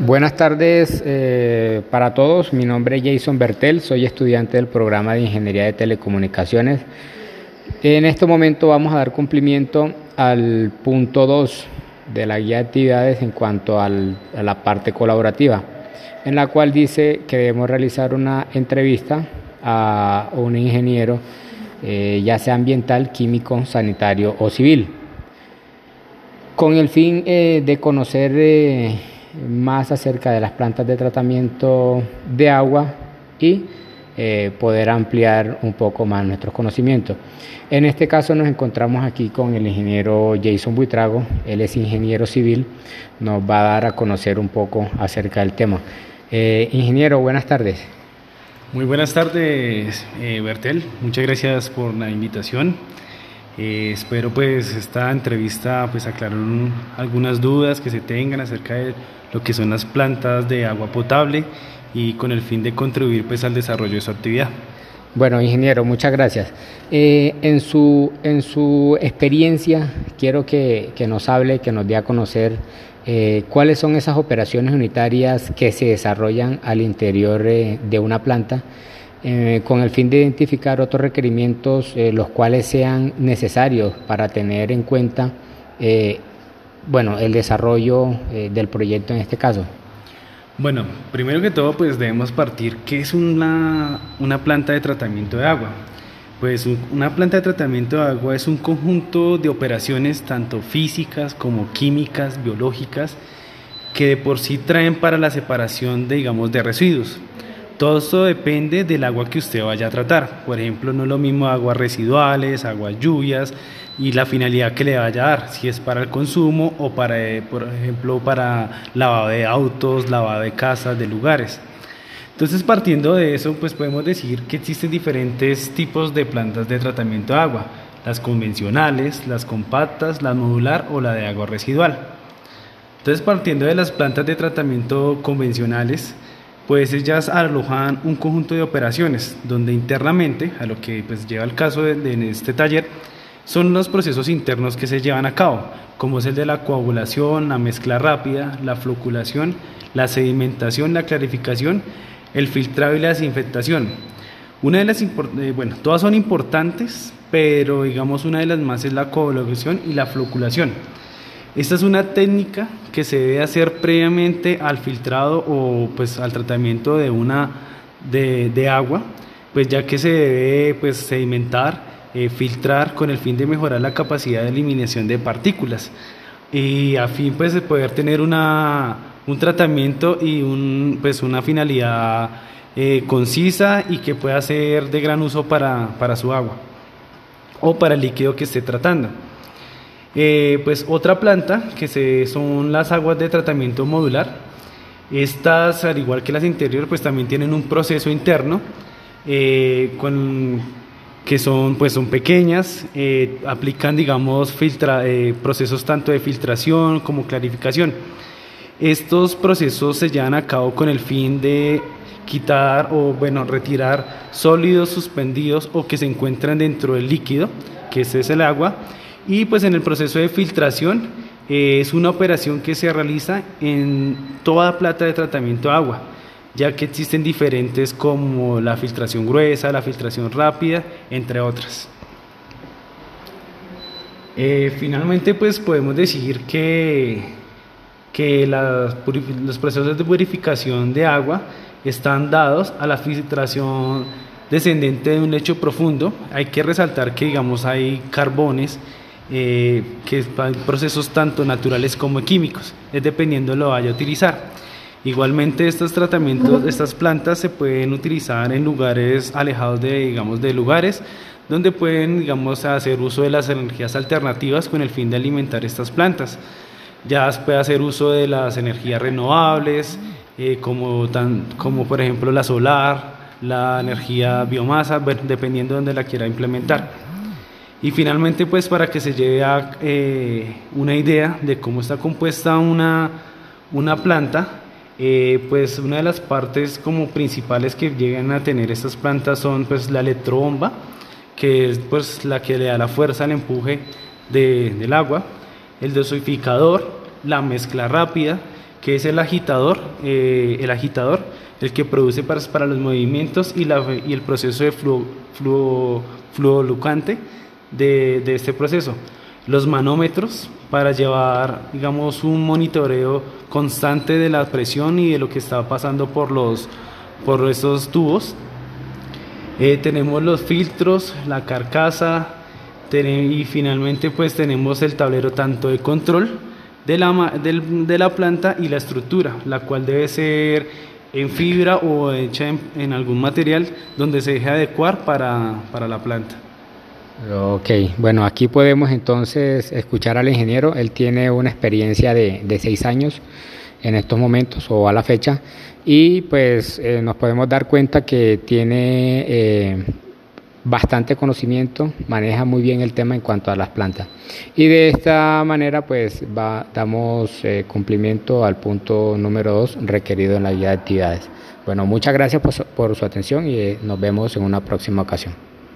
Buenas tardes eh, para todos. Mi nombre es Jason Bertel, soy estudiante del programa de Ingeniería de Telecomunicaciones. En este momento vamos a dar cumplimiento al punto 2 de la guía de actividades en cuanto a la parte colaborativa, en la cual dice que debemos realizar una entrevista a un ingeniero, eh, ya sea ambiental, químico, sanitario o civil, con el fin eh, de conocer más acerca de las plantas de tratamiento de agua y poder ampliar un poco más nuestros conocimientos. En este caso nos encontramos aquí con el ingeniero Jason Buitrago, él es ingeniero civil, nos va a dar a conocer un poco acerca del tema. ingeniero, buenas tardes. Muy buenas tardes, eh, Bertel. Muchas gracias por la invitación. Eh, espero pues esta entrevista pues aclarar algunas dudas que se tengan acerca de lo que son las plantas de agua potable y con el fin de contribuir pues al desarrollo de su actividad. Bueno, ingeniero, muchas gracias. Eh, en, su, en su experiencia, quiero que, que nos hable, que nos dé a conocer eh, cuáles son esas operaciones unitarias que se desarrollan al interior eh, de una planta eh, con el fin de identificar otros requerimientos los cuales sean necesarios para tener en cuenta bueno, el desarrollo del proyecto en este caso. Bueno, primero que todo pues debemos partir qué es una, una planta de tratamiento de agua. Pues una planta de tratamiento de agua es un conjunto de operaciones tanto físicas como químicas, biológicas, que de por sí traen para la separación de, digamos, de residuos. Todo esto depende del agua que usted vaya a tratar. Por ejemplo, no es lo mismo aguas residuales, aguas lluvias y la finalidad que le vaya a dar, si es para el consumo o para, eh, por ejemplo, para lavado de autos, lavado de casas, de lugares. Entonces, partiendo de eso, pues podemos decir que existen diferentes tipos de plantas de tratamiento de agua, las convencionales, las compactas, la modular o la de agua residual. Entonces, partiendo de las plantas de tratamiento convencionales, pues ellas alojan un conjunto de operaciones donde internamente, a lo que pues lleva el caso de, de este taller, son los procesos internos que se llevan a cabo, como es el de la coagulación, la mezcla rápida, la floculación, la sedimentación, la clarificación el filtrado y la desinfectación. Una de las eh, bueno, todas son importantes, pero digamos una de las más es la coagulación y la floculación. Esta es una técnica que se debe hacer previamente al filtrado o pues al tratamiento de una de, agua, pues ya que se debe pues sedimentar, eh, filtrar con el fin de mejorar la capacidad de eliminación de partículas y a fin pues de poder tener una un tratamiento y un, pues una finalidad eh, concisa y que pueda ser de gran uso para, para, su agua o para el líquido que esté tratando. Eh, pues otra planta que se, son las aguas de tratamiento modular. Estas, al igual que las interiores, pues también tienen un proceso interno eh, que son, pues son pequeñas, aplican, digamos, filtra, procesos tanto de filtración como clarificación. Estos procesos se llevan a cabo con el fin de quitar o bueno, retirar sólidos suspendidos o que se encuentran dentro del líquido, que ese es el agua, y pues en el proceso de filtración eh, es una operación que se realiza en toda plata de tratamiento de agua, ya que existen diferentes como la filtración gruesa, la filtración rápida, entre otras. Eh, finalmente pues podemos decir que que los procesos de purificación de agua están dados a la filtración descendente de un lecho profundo. Hay que resaltar que, digamos, hay carbones, eh, que hay procesos tanto naturales como químicos, es dependiendo de lo vaya a utilizar. Igualmente, estos tratamientos, estas plantas se pueden utilizar en lugares alejados de, digamos, de lugares donde pueden, digamos, hacer uso de las energías alternativas con el fin de alimentar estas plantas ya puede hacer uso de las energías renovables, eh, como, tan, como por ejemplo la solar, la energía biomasa, dependiendo de donde la quiera implementar. Y finalmente, pues para que se lleve a eh, una idea de cómo está compuesta una, una planta, eh, pues una de las partes como principales que llegan a tener estas plantas son pues la electrobomba, que es pues la que le da la fuerza al empuje de, del agua, el dosificador, la mezcla rápida, que es el agitador, eh, el agitador, el que produce para, para los movimientos y, la, y, el proceso de fluo, fluo, fluolucante de, este proceso. Los manómetros para llevar, digamos, un monitoreo constante de la presión y de lo que está pasando por los por esos tubos. Eh, tenemos los filtros, la carcasa y finalmente pues tenemos el tablero tanto de control de la, de la planta y la estructura, la cual debe ser en fibra o hecha en, algún material donde se deje adecuar para, para, la planta. Ok, bueno, aquí podemos entonces escuchar al ingeniero, él tiene una experiencia de, de seis años en estos momentos o a la fecha y pues eh, nos podemos dar cuenta que tiene eh, bastante conocimiento, maneja muy bien el tema en cuanto a las plantas. Y de esta manera pues damos eh, cumplimiento al punto número dos requerido en la guía de actividades. Bueno, muchas gracias por, por su atención y nos vemos en una próxima ocasión.